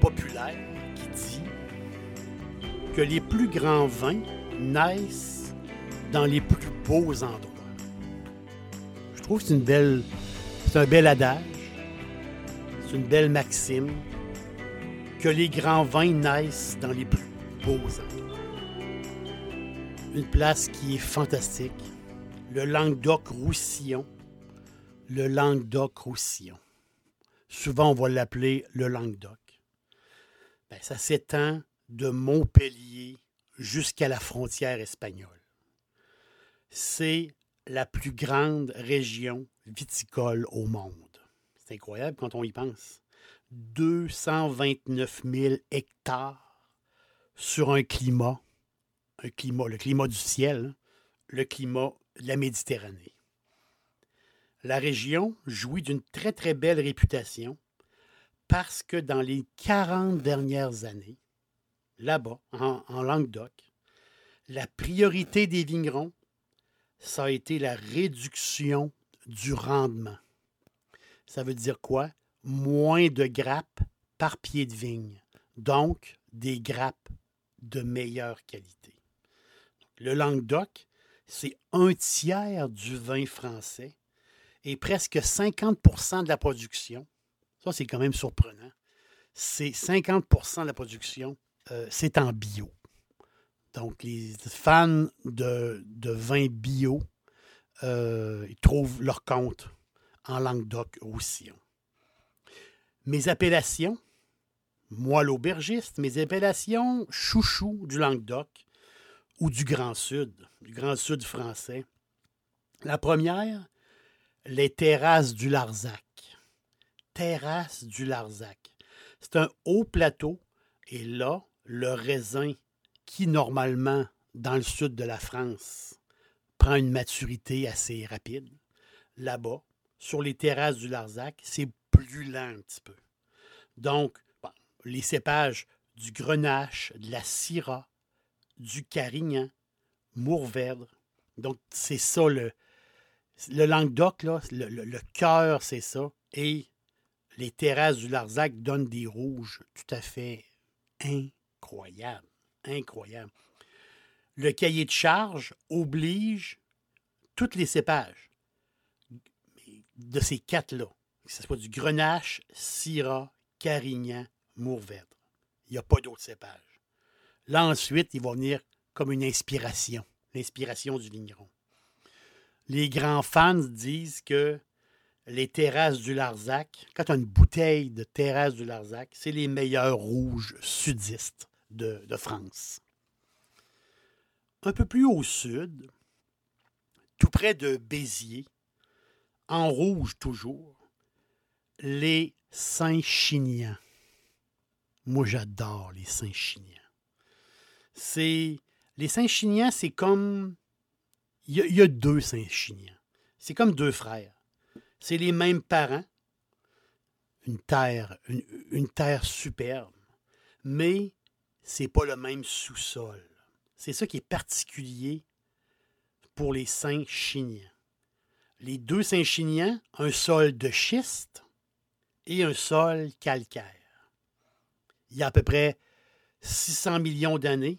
Populaire qui dit que les plus grands vins naissent dans les plus beaux endroits. Je trouve que c'est une belle, c'est un bel adage, c'est une belle maxime que les grands vins naissent dans les plus beaux endroits. Une place qui est fantastique, le Languedoc-Roussillon, le Languedoc-Roussillon. Souvent, on va l'appeler le Languedoc. Ben, ça s'étend de Montpellier jusqu'à la frontière espagnole. C'est la plus grande région viticole au monde. C'est incroyable quand on y pense. 229 000 hectares sur un climat, un climat, le climat du ciel, le climat de la Méditerranée. La région jouit d'une très très belle réputation parce que dans les 40 dernières années, là-bas, en, Languedoc, la priorité des vignerons, ça a été la réduction du rendement. Ça veut dire quoi? Moins de grappes par pied de vigne. Donc, des grappes de meilleure qualité. Le Languedoc, c'est un tiers du vin français et presque 50% de la production ça, c'est quand même surprenant. C'est 50% de la production, euh, c'est en bio. Donc, les fans de, de vin bio, euh, ils trouvent leur compte en Languedoc-Roussillon. Mes appellations, moi l'aubergiste, mes appellations chouchou du Languedoc ou du Grand Sud, du Grand Sud français. La première, les terrasses du Larzac terrasse du Larzac. C'est un haut plateau et là, le raisin qui, normalement, dans le sud de la France, prend une maturité assez rapide, là-bas, sur les terrasses du Larzac, c'est plus lent un petit peu. Donc, les cépages du Grenache, de la Syrah, du Carignan, Mourvèdre. Donc, c'est ça le, le Languedoc, là, le, le cœur, c'est ça. Et les terrasses du Larzac donnent des rouges tout à fait incroyables. Incroyables. Le cahier de charge oblige tous les cépages de ces quatre-là, que ce soit du Grenache, Syrah, Carignan, Mourvèdre. Il n'y a pas d'autres cépages. Là, ensuite, il va venir comme une inspiration, l'inspiration du vigneron. Les grands fans disent que les terrasses du Larzac, quand tu as une bouteille de terrasses du Larzac, c'est les meilleurs rouges sudistes de, France. Un peu plus au sud, tout près de Béziers, en rouge toujours, les Saint-Chinians. Moi, j'adore les Saint-Chinians. C'est les Saint-Chinians, c'est comme il y, a deux Saint-Chinians. C'est comme deux frères c'est les mêmes parents, une terre, une, terre superbe, mais c'est pas le même sous-sol. C'est ça qui est particulier pour les saints chiniens. Les deux saints chiniens, un sol de schiste et un sol calcaire. Il y a à peu près 600 millions d'années,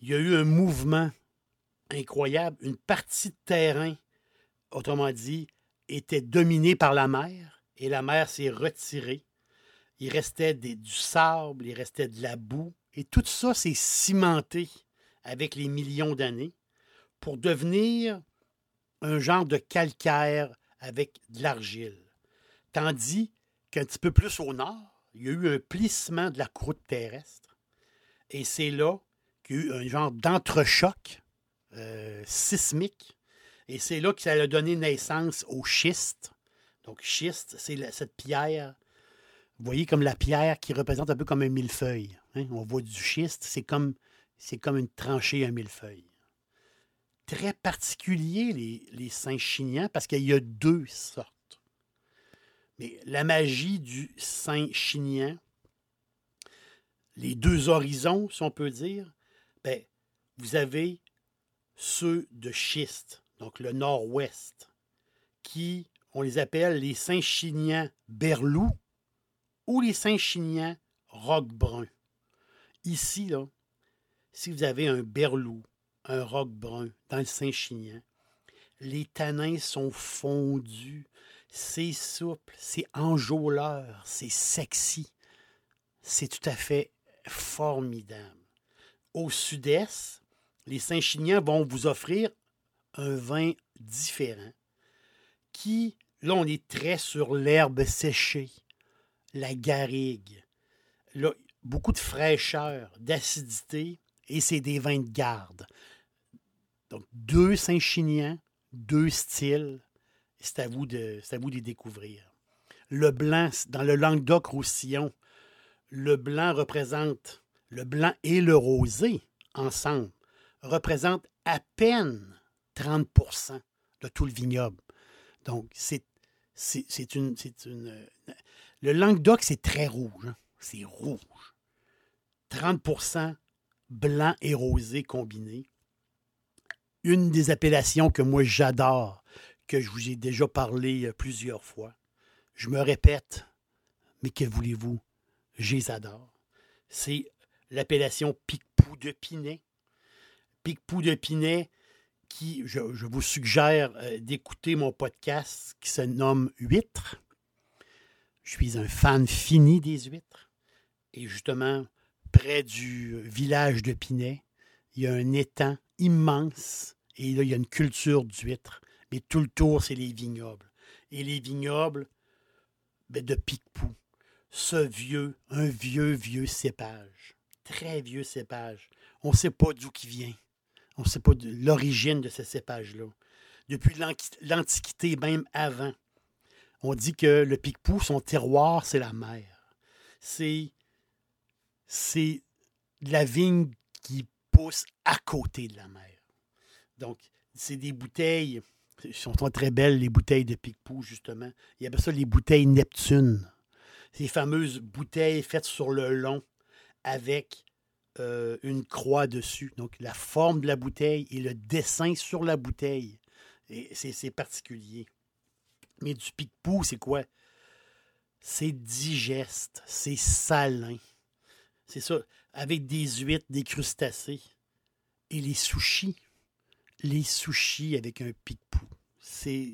il y a eu un mouvement incroyable. Une partie de terrain, autrement dit, était dominée par la mer et la mer s'est retirée. Il restait du sable, il restait de la boue et tout ça s'est cimenté avec les millions d'années pour devenir un genre de calcaire avec de l'argile. Tandis qu'un petit peu plus au nord, il y a eu un plissement de la croûte terrestre. Et c'est là qu'il y a eu un genre d'entrechoc euh, sismique. Et c'est là que ça a donné naissance au schiste. Donc, schiste, c'est cette pierre. Vous voyez comme la pierre qui représente un peu comme un millefeuille. Hein? On voit du schiste, c'est comme, c'est comme une tranchée, un millefeuille. Très particulier, les, les saints chiniens, parce qu'il y a deux sortes. Mais la magie du saint chinien, les deux horizons, si on peut dire, ben, vous avez ceux de schiste, donc le nord-ouest, qui, on les appelle les Saint-Chiniens berlou ou les Saint-Chiniens roc-brun. Ici, là, si vous avez un berlou, un roc-brun dans le Saint-Chinien, les tanins sont fondus, c'est souple, c'est enjôleur, c'est sexy. C'est tout à fait formidable. Au sud-est, les Saint-Chiniens vont vous offrir un vin différent qui, là, on est très sur l'herbe séchée, la garrigue, là, beaucoup de fraîcheur, d'acidité, et c'est des vins de garde. Donc, deux Saint-Chiniens, deux styles, c'est à, vous de, à vous les découvrir. Le blanc, dans le Languedoc-Roussillon, le blanc représente le blanc et le rosé ensemble représente à peine 30% de tout le vignoble. Donc, c'est, une, une. Le Languedoc, c'est très rouge. Hein. C'est rouge. 30% blanc et rosé combinés. Une des appellations que moi j'adore, que je vous ai déjà parlé euh, plusieurs fois. Je me répète, mais que voulez-vous? Je les adore. C'est l'appellation Picpoux de Pinet. Picpoux de Pinet, qui, je, vous suggère euh, d'écouter mon podcast qui se nomme Huîtres. Je suis un fan fini des huîtres. Et justement, près du village de Pinet, il y a un étang immense et là, il y a une culture d'huîtres. Mais tout le tour, c'est les vignobles. Et les vignobles ben, de Picpoux. Ce vieux, un vieux, vieux cépage. Très vieux cépage. On ne sait pas d'où qui vient. On ne sait pas l'origine de ce cépage-là. Depuis l'Antiquité, même avant, on dit que le Picpoux, son terroir, c'est la mer. C'est, c'est la vigne qui à côté de la mer. Donc, c'est des bouteilles, elles sont très belles, les bouteilles de Picpoux, justement. Il y avait ça les bouteilles Neptune. Ces fameuses bouteilles faites sur le long avec euh, une croix dessus. Donc, la forme de la bouteille et le dessin sur la bouteille. C'est particulier. Mais du pic-pou, c'est quoi? C'est digeste, c'est salin. C'est ça, avec des huîtres, des crustacés. Et les sushis. Les sushis avec un pic-pou. C'est.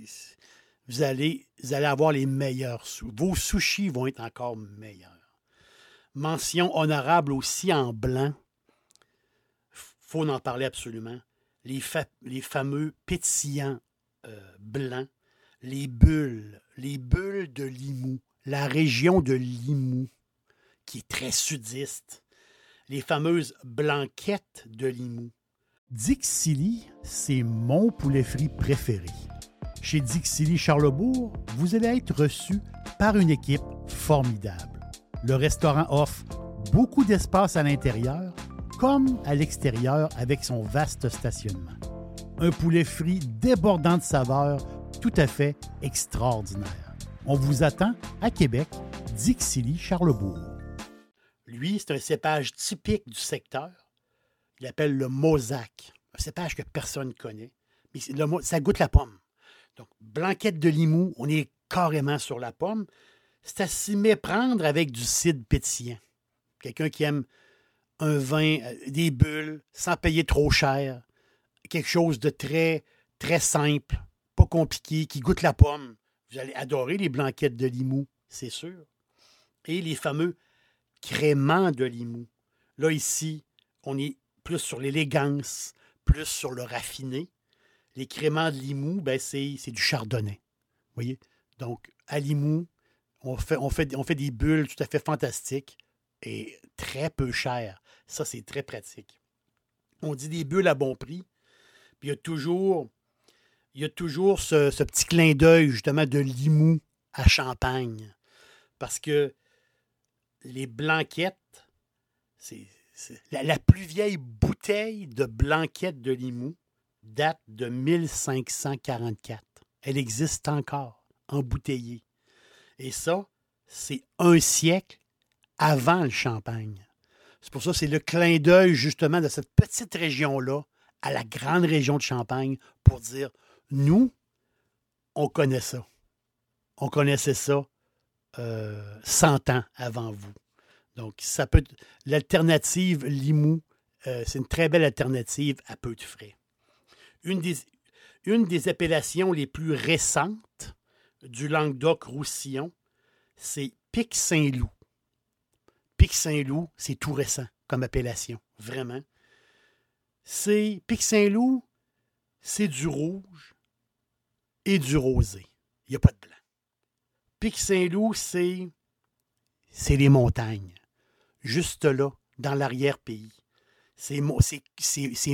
Vous allez, vous allez avoir les meilleurs. Vos sushis vont être encore meilleurs. Mention honorable aussi en blanc. faut en parler absolument. Les, les fameux pétillants euh, blancs, les bulles, les bulles de Limoux, la région de Limoux, qui est très sudiste, les fameuses blanquettes de Limoux. Dixili, c'est mon poulet frit préféré. Chez Dixili Charlebourg, vous allez être reçu par une équipe formidable. Le restaurant offre beaucoup d'espace à l'intérieur comme à l'extérieur avec son vaste stationnement. Un poulet frit débordant de saveurs tout à fait extraordinaire. On vous attend à Québec, Dixilly, Charlebourg. Lui, c'est un cépage typique du secteur. Il appelle le mosaque, un cépage que personne ne connaît. Mais ça goûte la pomme. Donc, blanquette de Limoux, on est carrément sur la pomme. C'est à s'y méprendre avec du cidre pétillant. Quelqu'un qui aime un vin, euh, des bulles, sans payer trop cher. Quelque chose de très, très simple, pas compliqué, qui goûte la pomme. Vous allez adorer les blanquettes de Limoux, c'est sûr. Et les fameux créments de Limoux. Là, ici, on est plus sur l'élégance, plus sur le raffiné. Les créments de Limoux, ben, c'est, du chardonnay. Voyez? Donc, à Limoux, on fait, des bulles tout à fait fantastiques et très peu chères. Ça, c'est très pratique. On dit des bulles à bon prix. Puis il y a toujours, il y a toujours ce, petit clin d'œil, justement, de Limoux à Champagne. Parce que les blanquettes, c'est, la, plus vieille bouteille de blanquette de Limoux date de 1544. Elle existe encore, embouteillée. Et ça, c'est un siècle avant le champagne. C'est pour ça que c'est le clin d'œil justement de cette petite région-là à la grande région de Champagne pour dire, nous, on connaît ça. On connaissait ça euh, 100 ans avant vous. Donc, ça peut l'alternative Limoux, euh, c'est une très belle alternative à peu de frais. Une des, une des appellations les plus récentes du Languedoc-Roussillon, c'est Pic-Saint-Loup. Pic-Saint-Loup, c'est tout récent comme appellation, vraiment. C'est Pic-Saint-Loup, c'est du rouge et du rosé. Il n'y a pas de blanc. Pic-Saint-Loup, c'est c'est les montagnes. Juste là, dans l'arrière-pays. C'est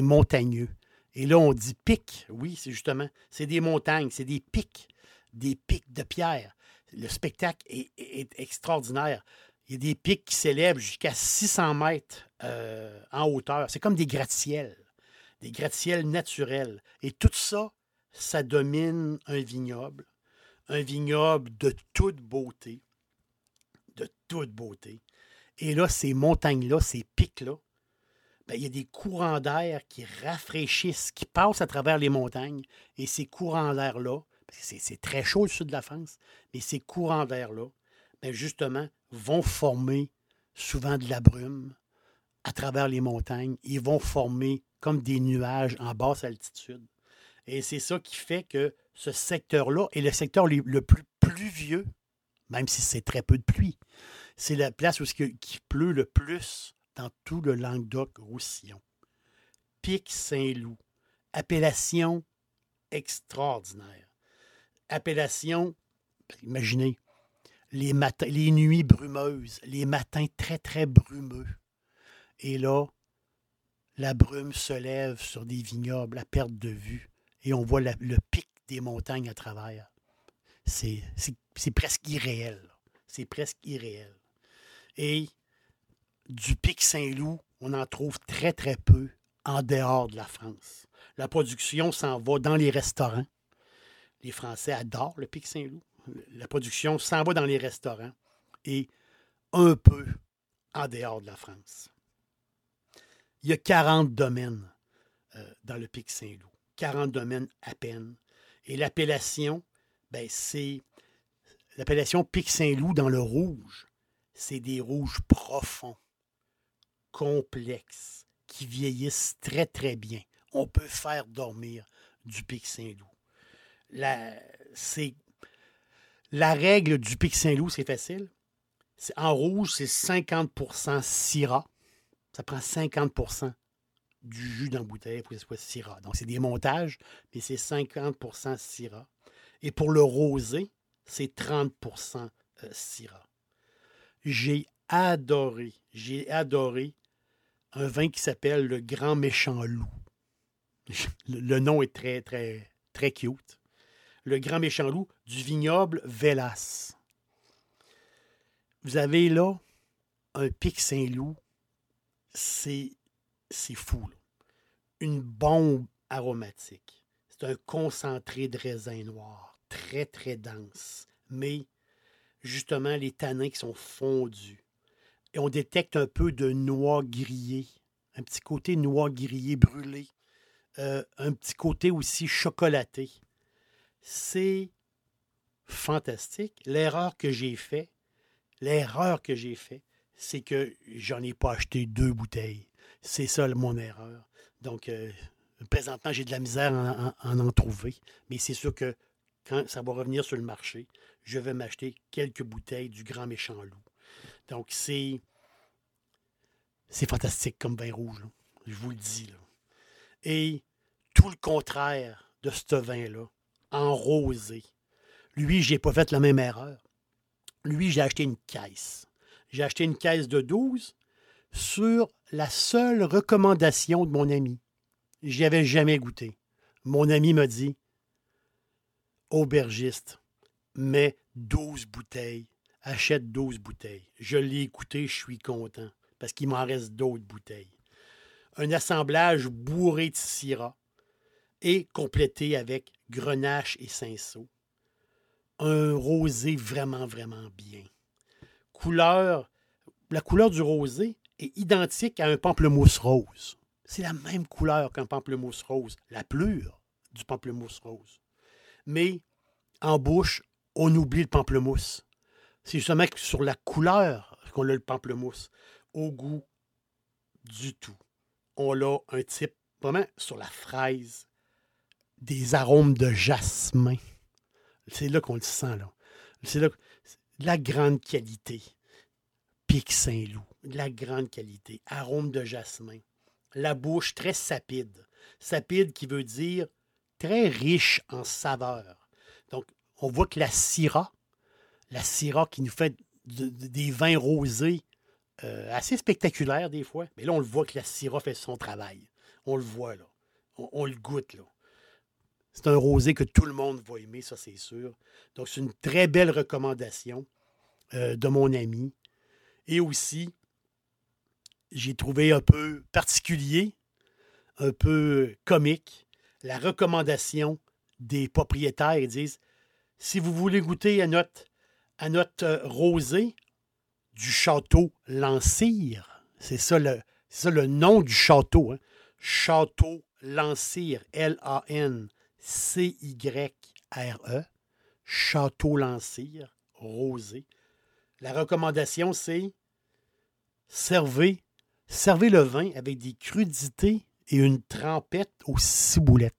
montagneux. Et là, on dit pic. Oui, c'est justement, c'est des montagnes, c'est des pics, des pics de pierre. Le spectacle est extraordinaire. Il y a des pics qui s'élèvent jusqu'à 600 mètres euh, en hauteur. C'est comme des gratte-ciels, des gratte-ciels naturels. Et tout ça, ça domine un vignoble, un vignoble de toute beauté, de toute beauté. Et là, ces montagnes-là, ces pics-là, ben, il y a des courants d'air qui rafraîchissent, qui passent à travers les montagnes. Et ces courants d'air-là, c'est très chaud le sud de la France, mais ces courants d'air-là, ben, justement, vont former souvent de la brume à travers les montagnes. Ils vont former comme des nuages en basse altitude. Et c'est ça qui fait que ce secteur-là est le secteur le plus pluvieux, même si c'est très peu de pluie. C'est la place où il pleut le plus dans tout le Languedoc-Roussillon. Pic Saint-Loup, appellation extraordinaire. Appellation, imaginez, les, les nuits brumeuses, les matins très, très brumeux. Et là, la brume se lève sur des vignobles à perte de vue et on voit le pic des montagnes à travers. C'est presque irréel. C'est presque irréel. Et du pic Saint-Loup, on en trouve très, très peu en dehors de la France. La production s'en va dans les restaurants. Les Français adorent le pic Saint-Loup la production s'en va dans les restaurants et un peu en dehors de la France. Il y a 40 domaines euh, dans le Pic Saint-Loup, 40 domaines à peine. Et l'appellation, ben, c'est l'appellation Pic Saint-Loup dans le rouge. C'est des rouges profonds, complexes, qui vieillissent très, très bien. On peut faire dormir du Pic Saint-Loup. C'est la règle du Pic Saint-Loup, c'est facile. En rouge, c'est 50% Syrah. Ça prend 50 du jus dans bouteille pour que ce soit Syrah. Donc, c'est des montages, mais c'est 50% Syrah. Et pour le rosé, c'est 30% euh, Syrah. J'ai adoré, j'ai adoré un vin qui s'appelle le Grand Méchant Loup. Le nom est très, très, très cute le grand méchant loup du vignoble Vélas. Vous avez là un pic Saint-Loup, c'est, c'est fou. Une bombe aromatique. C'est un concentré de raisin noir, très très dense, mais justement les tanins qui sont fondus. Et on détecte un peu de noix grillée, un petit côté noix grillée brûlée, euh, un petit côté aussi chocolaté. C'est fantastique. L'erreur que j'ai faite, l'erreur que j'ai faite, c'est que j'en ai pas acheté deux bouteilles. C'est ça mon erreur. Donc, euh, présentement, j'ai de la misère à en, en, trouver. Mais c'est sûr que quand ça va revenir sur le marché, je vais m'acheter quelques bouteilles du grand méchant loup. Donc, c'est. C'est fantastique comme vin rouge, je vous le dis. Là. Et tout le contraire de ce vin-là, en rosé. Lui, je n'ai pas fait la même erreur. Lui, j'ai acheté une caisse. J'ai acheté une caisse de 12 sur la seule recommandation de mon ami. J'y avais jamais goûté. Mon ami m'a dit Aubergiste, mets 12 bouteilles, achète 12 bouteilles. Je l'ai écouté, je suis content parce qu'il m'en reste d'autres bouteilles. Un assemblage bourré de syrah et complété avec grenache et cinceau. Un rosé vraiment, vraiment bien. Couleur, la couleur du rosé est identique à un pamplemousse rose. C'est la même couleur qu'un pamplemousse rose, la pleure du pamplemousse rose. Mais en bouche, on oublie le pamplemousse. C'est justement sur la couleur qu'on a le pamplemousse. Au goût, du tout. On a un type vraiment sur la fraise, des arômes de jasmin. C'est là qu'on le sent, là. C'est là la grande qualité. Pic Saint-Loup, de la grande qualité. Arôme de jasmin. La bouche très sapide. Sapide qui veut dire très riche en saveurs. Donc, on voit que la Syrah, la Syrah qui nous fait des vins rosés euh, assez spectaculaires des fois, mais là, on le voit que la Syrah fait son travail. On le voit, là. On, on le goûte, là. C'est un rosé que tout le monde va aimer, ça c'est sûr. Donc c'est une très belle recommandation euh, de mon ami. Et aussi, j'ai trouvé un peu particulier, un peu comique, la recommandation des propriétaires. Ils disent, si vous voulez goûter à notre, à notre euh, rosé du château Lancire, c'est ça le, nom du château, hein? Château Lancire, L-A-N C-Y-R-E, Château Lancire, rosé. La recommandation, c'est servez, servez le vin avec des crudités et une trempette aux ciboulettes.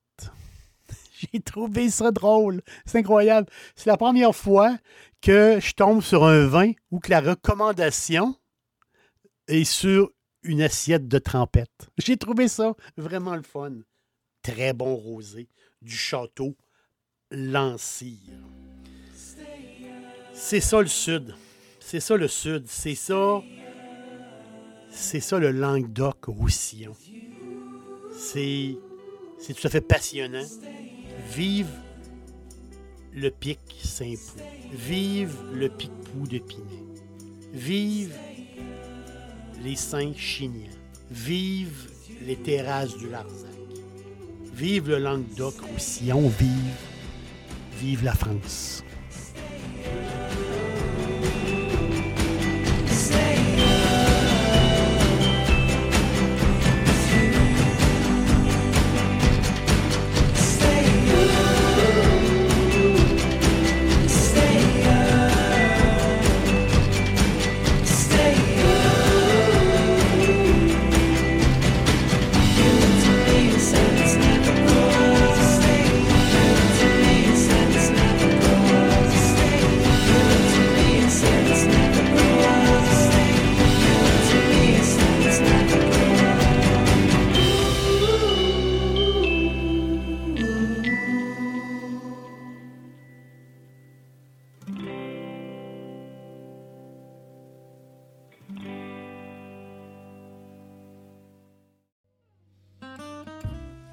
J'ai trouvé ça drôle. C'est incroyable. C'est la première fois que je tombe sur un vin où que la recommandation est sur une assiette de trempette. J'ai trouvé ça vraiment le fun. Très bon rosé du château Lancire. C'est ça le sud. C'est ça le sud. C'est ça. C'est ça le Languedoc-Roussillon. C'est. C'est tout à fait passionnant. Vive le pic Saint-Pou. Vive le pic-pou de Pinet. Vive les saints chiniens. Vive les terrasses du Larzac. Vive le Languedoc-Roussillon, vive, vive la France.